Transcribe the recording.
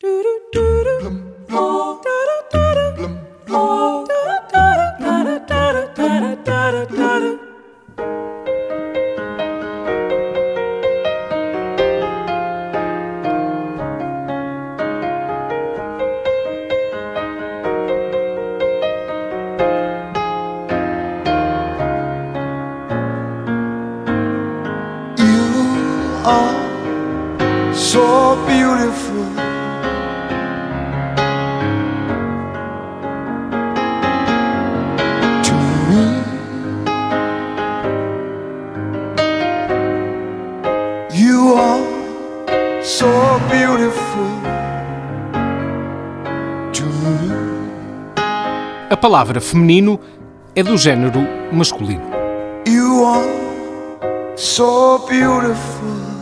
You are so beautiful. You are so beautiful. To me. A palavra feminino é do género masculino. You are so beautiful